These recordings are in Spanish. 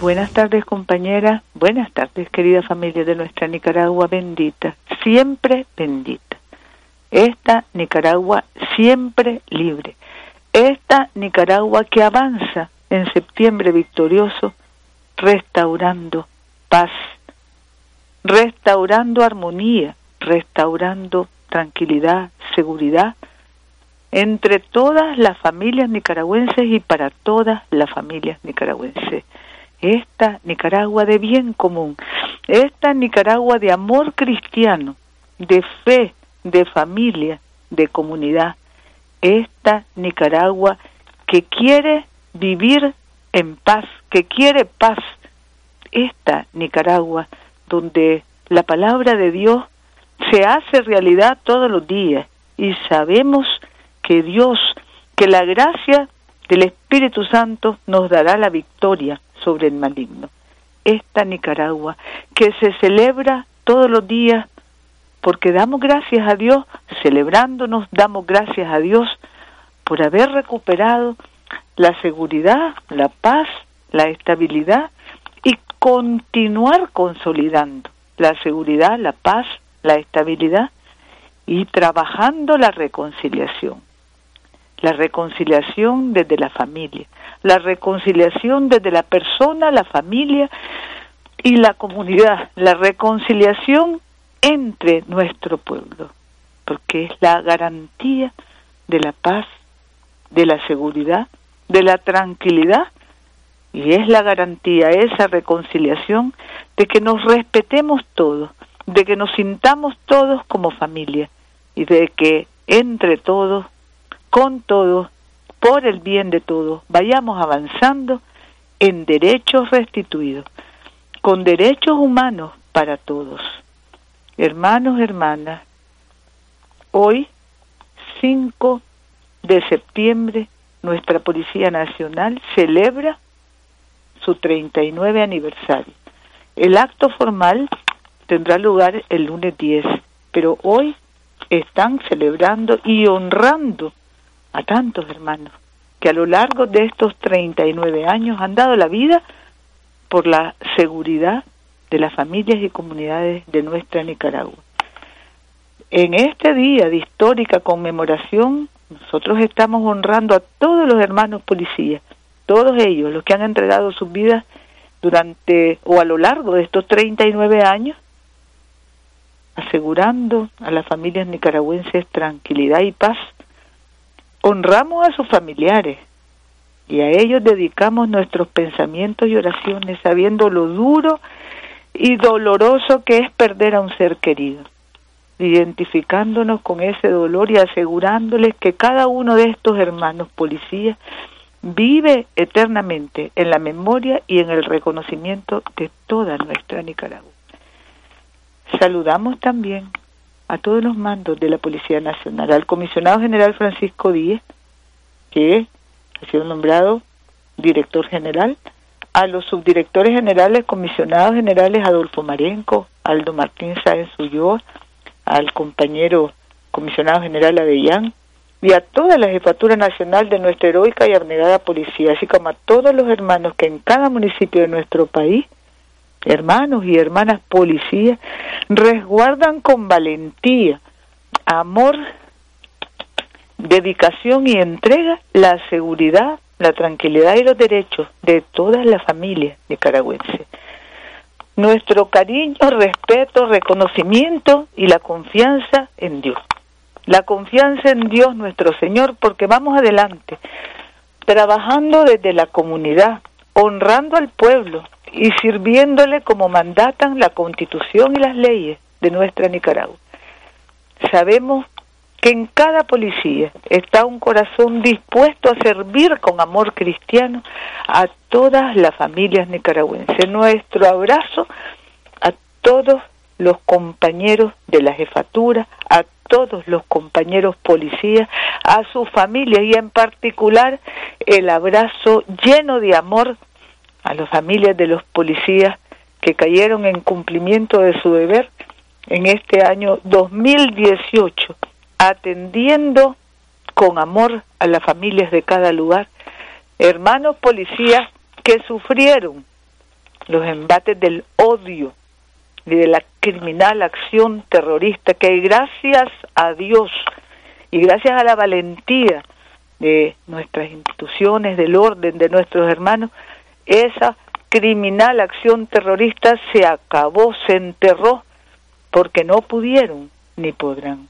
Buenas tardes compañera, buenas tardes querida familia de nuestra Nicaragua bendita, siempre bendita. Esta Nicaragua siempre libre. Esta Nicaragua que avanza en septiembre victorioso, restaurando paz, restaurando armonía, restaurando tranquilidad, seguridad entre todas las familias nicaragüenses y para todas las familias nicaragüenses. Esta Nicaragua de bien común, esta Nicaragua de amor cristiano, de fe, de familia, de comunidad, esta Nicaragua que quiere vivir en paz, que quiere paz, esta Nicaragua donde la palabra de Dios se hace realidad todos los días y sabemos que Dios, que la gracia del Espíritu Santo nos dará la victoria sobre el maligno. Esta Nicaragua que se celebra todos los días porque damos gracias a Dios, celebrándonos, damos gracias a Dios por haber recuperado la seguridad, la paz, la estabilidad y continuar consolidando la seguridad, la paz, la estabilidad y trabajando la reconciliación. La reconciliación desde la familia, la reconciliación desde la persona, la familia y la comunidad, la reconciliación entre nuestro pueblo, porque es la garantía de la paz, de la seguridad, de la tranquilidad y es la garantía, esa reconciliación de que nos respetemos todos, de que nos sintamos todos como familia y de que entre todos, con todos, por el bien de todos, vayamos avanzando en derechos restituidos, con derechos humanos para todos. Hermanos, hermanas, hoy, 5 de septiembre, nuestra Policía Nacional celebra su 39 aniversario. El acto formal tendrá lugar el lunes 10, pero hoy están celebrando y honrando a tantos hermanos que a lo largo de estos 39 años han dado la vida por la seguridad de las familias y comunidades de nuestra Nicaragua. En este día de histórica conmemoración, nosotros estamos honrando a todos los hermanos policías, todos ellos, los que han entregado sus vidas durante o a lo largo de estos 39 años, asegurando a las familias nicaragüenses tranquilidad y paz. Honramos a sus familiares, y a ellos dedicamos nuestros pensamientos y oraciones sabiendo lo duro y doloroso que es perder a un ser querido, identificándonos con ese dolor y asegurándoles que cada uno de estos hermanos policías vive eternamente en la memoria y en el reconocimiento de toda nuestra Nicaragua. Saludamos también a todos los mandos de la Policía Nacional, al comisionado general Francisco Díez, que ha sido nombrado director general, a los subdirectores generales, comisionados generales Adolfo Marenco, Aldo Martín Sáenz Ulloa, al compañero comisionado general Avellán y a toda la jefatura nacional de nuestra heroica y abnegada policía, así como a todos los hermanos que en cada municipio de nuestro país, hermanos y hermanas policías, resguardan con valentía, amor dedicación y entrega la seguridad, la tranquilidad y los derechos de todas las familias nicaragüenses. Nuestro cariño, respeto, reconocimiento y la confianza en Dios. La confianza en Dios nuestro Señor porque vamos adelante, trabajando desde la comunidad, honrando al pueblo y sirviéndole como mandatan la constitución y las leyes de nuestra Nicaragua. Sabemos que en cada policía está un corazón dispuesto a servir con amor cristiano a todas las familias nicaragüenses. Nuestro abrazo a todos los compañeros de la jefatura, a todos los compañeros policías, a sus familias y en particular el abrazo lleno de amor a las familias de los policías que cayeron en cumplimiento de su deber en este año 2018 atendiendo con amor a las familias de cada lugar, hermanos policías que sufrieron los embates del odio y de la criminal acción terrorista que gracias a Dios y gracias a la valentía de nuestras instituciones, del orden de nuestros hermanos, esa criminal acción terrorista se acabó, se enterró, porque no pudieron ni podrán.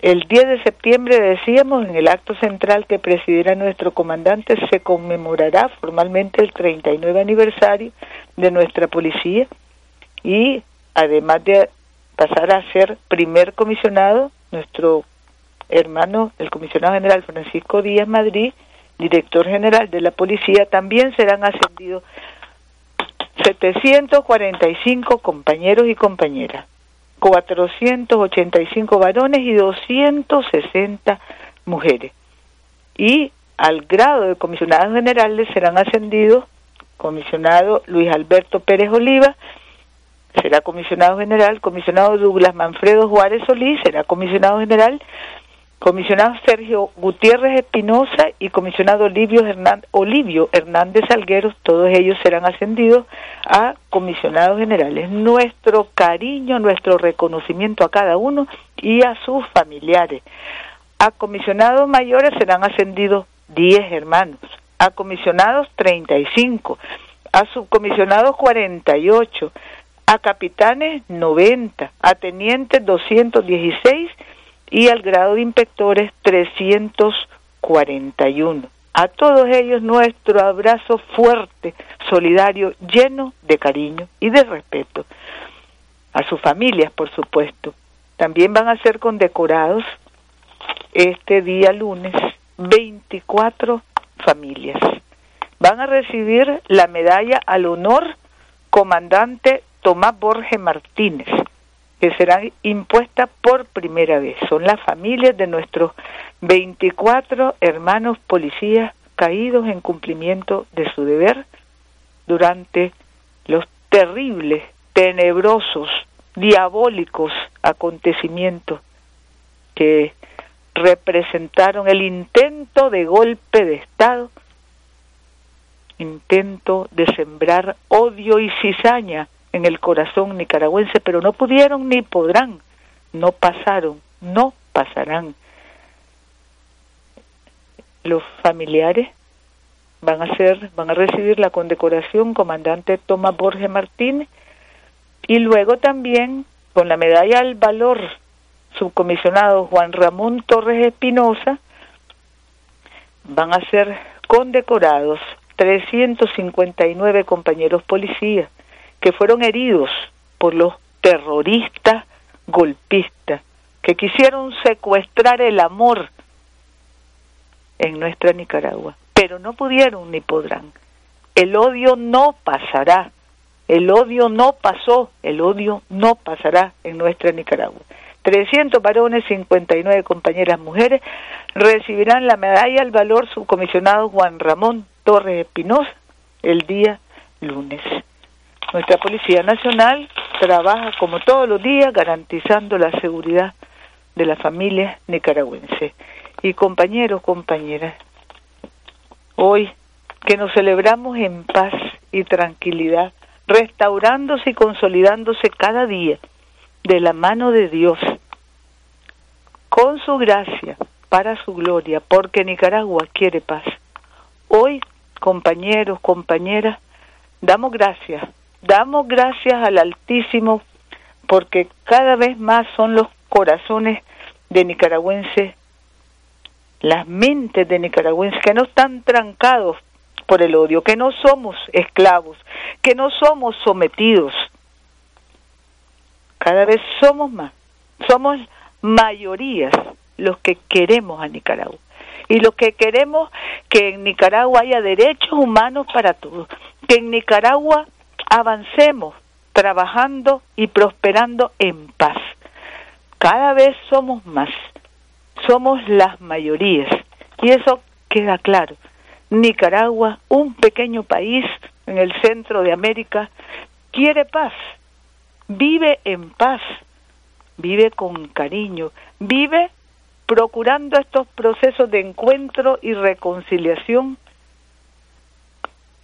El 10 de septiembre, decíamos, en el acto central que presidirá nuestro comandante, se conmemorará formalmente el 39 aniversario de nuestra policía y además de pasar a ser primer comisionado, nuestro hermano, el comisionado general Francisco Díaz Madrid, director general de la policía, también serán ascendidos 745 compañeros y compañeras. 485 varones y 260 mujeres. Y al grado de comisionados generales serán ascendidos comisionado Luis Alberto Pérez Oliva, será comisionado general, comisionado Douglas Manfredo Juárez Solís, será comisionado general, comisionado Sergio Gutiérrez Espinosa y comisionado Olivio Hernández, Olivio Hernández Salgueros, todos ellos serán ascendidos a comisionados generales. Nuestro cariño, nuestro reconocimiento a cada uno y a sus familiares. A comisionados mayores serán ascendidos 10 hermanos, a comisionados 35, a subcomisionados 48, a capitanes 90, a tenientes 216 y al grado de inspectores 341. A todos ellos nuestro abrazo fuerte, solidario, lleno de cariño y de respeto. A sus familias, por supuesto. También van a ser condecorados este día lunes 24 familias. Van a recibir la medalla al honor comandante Tomás Borges Martínez, que serán impuestas por primera vez. Son las familias de nuestros 24 hermanos policías caídos en cumplimiento de su deber durante los terribles, tenebrosos, diabólicos acontecimientos que representaron el intento de golpe de Estado, intento de sembrar odio y cizaña en el corazón nicaragüense, pero no pudieron ni podrán, no pasaron, no pasarán. Los familiares van a ser, van a recibir la condecoración comandante Tomás Borges Martínez y luego también con la medalla al valor subcomisionado Juan Ramón Torres Espinosa van a ser condecorados 359 compañeros policías que fueron heridos por los terroristas golpistas que quisieron secuestrar el amor en nuestra Nicaragua, pero no pudieron ni podrán. El odio no pasará, el odio no pasó, el odio no pasará en nuestra Nicaragua. 300 varones, 59 compañeras mujeres recibirán la medalla al valor subcomisionado Juan Ramón Torres Espinosa el día lunes. Nuestra Policía Nacional trabaja como todos los días garantizando la seguridad de la familia nicaragüense. Y compañeros, compañeras, hoy que nos celebramos en paz y tranquilidad, restaurándose y consolidándose cada día de la mano de Dios, con su gracia, para su gloria, porque Nicaragua quiere paz. Hoy, compañeros, compañeras, damos gracias Damos gracias al Altísimo porque cada vez más son los corazones de nicaragüenses, las mentes de nicaragüenses que no están trancados por el odio, que no somos esclavos, que no somos sometidos. Cada vez somos más, somos mayorías los que queremos a Nicaragua y los que queremos que en Nicaragua haya derechos humanos para todos, que en Nicaragua avancemos trabajando y prosperando en paz. Cada vez somos más, somos las mayorías. Y eso queda claro. Nicaragua, un pequeño país en el centro de América, quiere paz, vive en paz, vive con cariño, vive procurando estos procesos de encuentro y reconciliación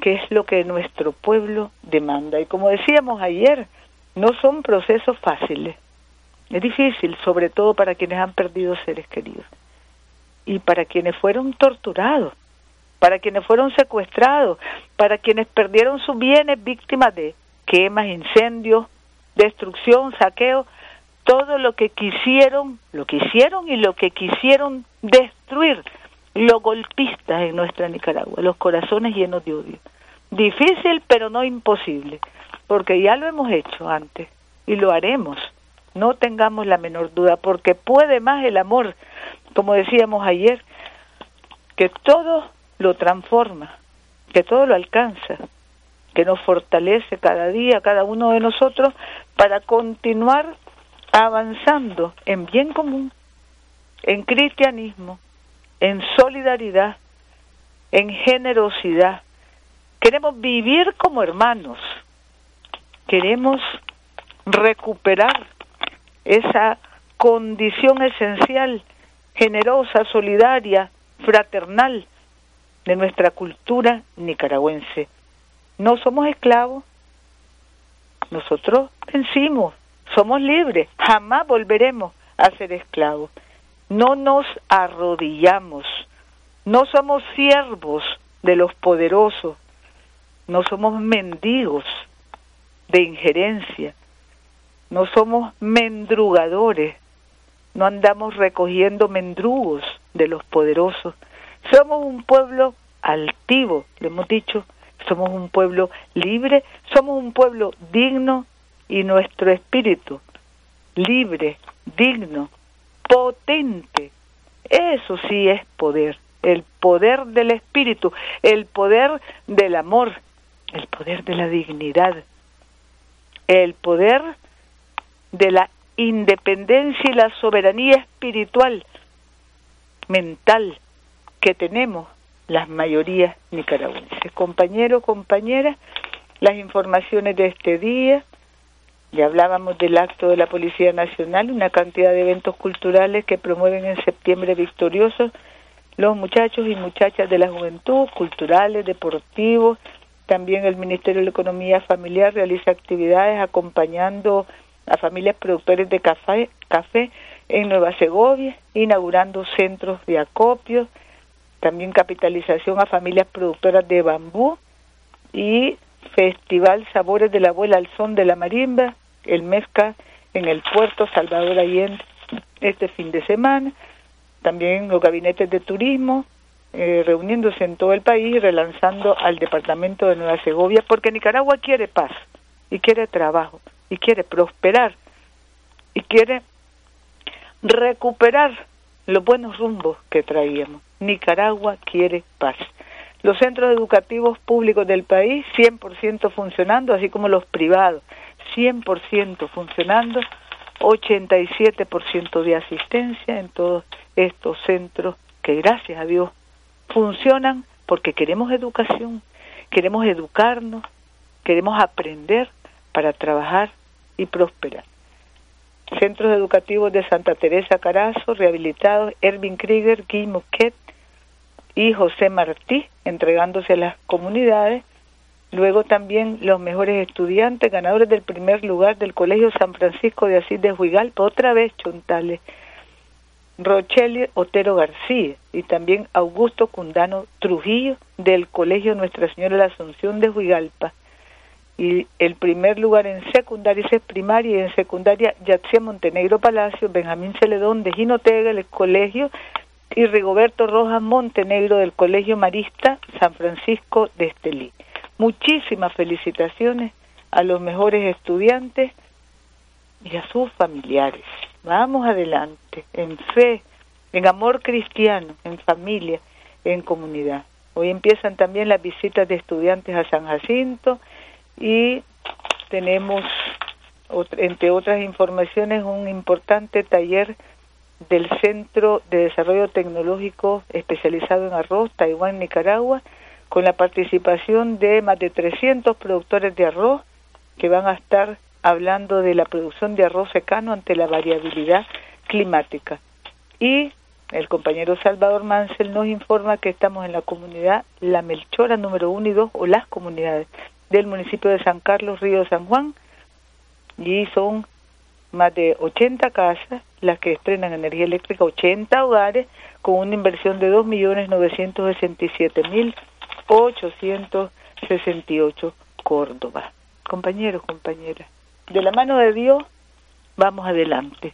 que es lo que nuestro pueblo demanda. Y como decíamos ayer, no son procesos fáciles. Es difícil, sobre todo para quienes han perdido seres queridos y para quienes fueron torturados, para quienes fueron secuestrados, para quienes perdieron sus bienes víctimas de quemas, incendios, destrucción, saqueo, todo lo que quisieron, lo que y lo que quisieron destruir los golpistas en nuestra Nicaragua, los corazones llenos de odio. Difícil, pero no imposible, porque ya lo hemos hecho antes y lo haremos. No tengamos la menor duda, porque puede más el amor, como decíamos ayer, que todo lo transforma, que todo lo alcanza, que nos fortalece cada día, cada uno de nosotros, para continuar avanzando en bien común, en cristianismo, en solidaridad, en generosidad. Queremos vivir como hermanos, queremos recuperar esa condición esencial, generosa, solidaria, fraternal de nuestra cultura nicaragüense. No somos esclavos, nosotros vencimos, somos libres, jamás volveremos a ser esclavos. No nos arrodillamos, no somos siervos de los poderosos, no somos mendigos de injerencia, no somos mendrugadores, no andamos recogiendo mendrugos de los poderosos. Somos un pueblo altivo, lo hemos dicho, somos un pueblo libre, somos un pueblo digno y nuestro espíritu libre, digno, potente. Eso sí es poder, el poder del espíritu, el poder del amor, el poder de la dignidad, el poder de la independencia y la soberanía espiritual, mental que tenemos las mayorías nicaragüenses. Compañeros, compañeras, las informaciones de este día, ya hablábamos del acto de la Policía Nacional, una cantidad de eventos culturales que promueven en septiembre victoriosos los muchachos y muchachas de la juventud, culturales, deportivos. También el Ministerio de Economía Familiar realiza actividades acompañando a familias productores de café, café en Nueva Segovia, inaugurando centros de acopio, también capitalización a familias productoras de bambú y Festival Sabores de la Abuela al Son de la Marimba, el Mezca en el puerto Salvador Allende este fin de semana, también los gabinetes de turismo eh, reuniéndose en todo el país relanzando al departamento de Nueva Segovia, porque Nicaragua quiere paz y quiere trabajo y quiere prosperar y quiere recuperar los buenos rumbos que traíamos. Nicaragua quiere paz. Los centros educativos públicos del país 100% funcionando, así como los privados 100% funcionando, 87% de asistencia en todos estos centros que gracias a Dios funcionan porque queremos educación, queremos educarnos, queremos aprender para trabajar y prosperar. Centros educativos de Santa Teresa Carazo, rehabilitados, Erwin Krieger, Guy Mouquet y José Martí, entregándose a las comunidades Luego también los mejores estudiantes, ganadores del primer lugar del Colegio San Francisco de Asís de Huigalpa, otra vez Chontales, Rochelle Otero García y también Augusto Cundano Trujillo del Colegio Nuestra Señora de la Asunción de Huigalpa. Y el primer lugar en secundaria es primaria y en secundaria Yatsia Montenegro Palacio, Benjamín Celedón de Ginotega, el colegio, y Rigoberto Rojas Montenegro del Colegio Marista San Francisco de Estelí. Muchísimas felicitaciones a los mejores estudiantes y a sus familiares. Vamos adelante, en fe, en amor cristiano, en familia, en comunidad. Hoy empiezan también las visitas de estudiantes a San Jacinto y tenemos, entre otras informaciones, un importante taller del Centro de Desarrollo Tecnológico especializado en arroz, Taiwán, Nicaragua, con la participación de más de 300 productores de arroz que van a estar hablando de la producción de arroz secano ante la variabilidad climática. Y el compañero Salvador Mansell nos informa que estamos en la comunidad La Melchora número 1 y 2 o las comunidades del municipio de San Carlos, Río San Juan y son más de 80 casas las que estrenan energía eléctrica, 80 hogares con una inversión de 2.967.868 Córdoba. Compañeros, compañeras, de la mano de Dios vamos adelante.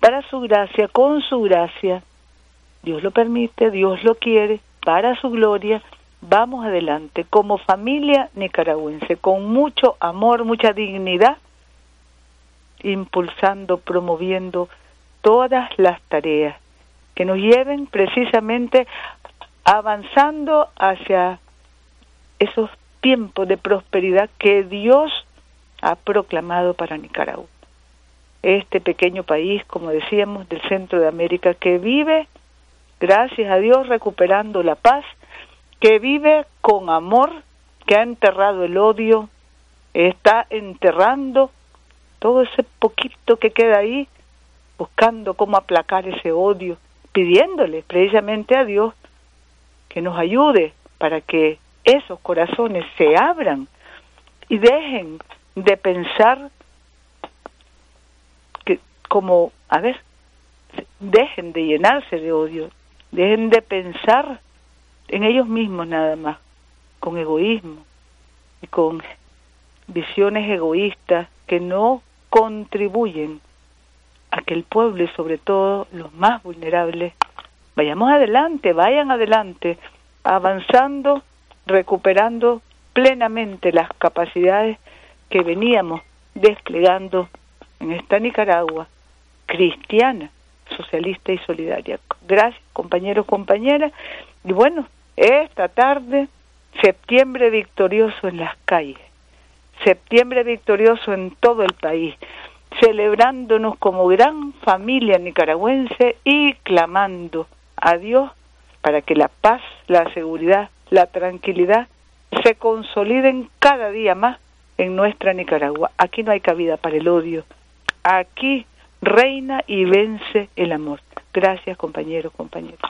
Para su gracia, con su gracia, Dios lo permite, Dios lo quiere, para su gloria, vamos adelante como familia nicaragüense, con mucho amor, mucha dignidad, impulsando, promoviendo todas las tareas que nos lleven precisamente avanzando hacia esos tiempos de prosperidad que Dios ha proclamado para Nicaragua. Este pequeño país, como decíamos, del centro de América, que vive, gracias a Dios, recuperando la paz, que vive con amor, que ha enterrado el odio, está enterrando todo ese poquito que queda ahí, buscando cómo aplacar ese odio, pidiéndole precisamente a Dios que nos ayude para que esos corazones se abran y dejen de pensar que como, a ver, dejen de llenarse de odio, dejen de pensar en ellos mismos nada más, con egoísmo y con visiones egoístas que no contribuyen a que el pueblo y sobre todo los más vulnerables vayamos adelante, vayan adelante, avanzando, recuperando plenamente las capacidades que veníamos desplegando en esta Nicaragua cristiana, socialista y solidaria. Gracias, compañeros, compañeras. Y bueno, esta tarde, septiembre victorioso en las calles, septiembre victorioso en todo el país, celebrándonos como gran familia nicaragüense y clamando a Dios para que la paz, la seguridad, la tranquilidad se consoliden cada día más en nuestra Nicaragua. Aquí no hay cabida para el odio. Aquí reina y vence el amor. Gracias compañeros, compañeros.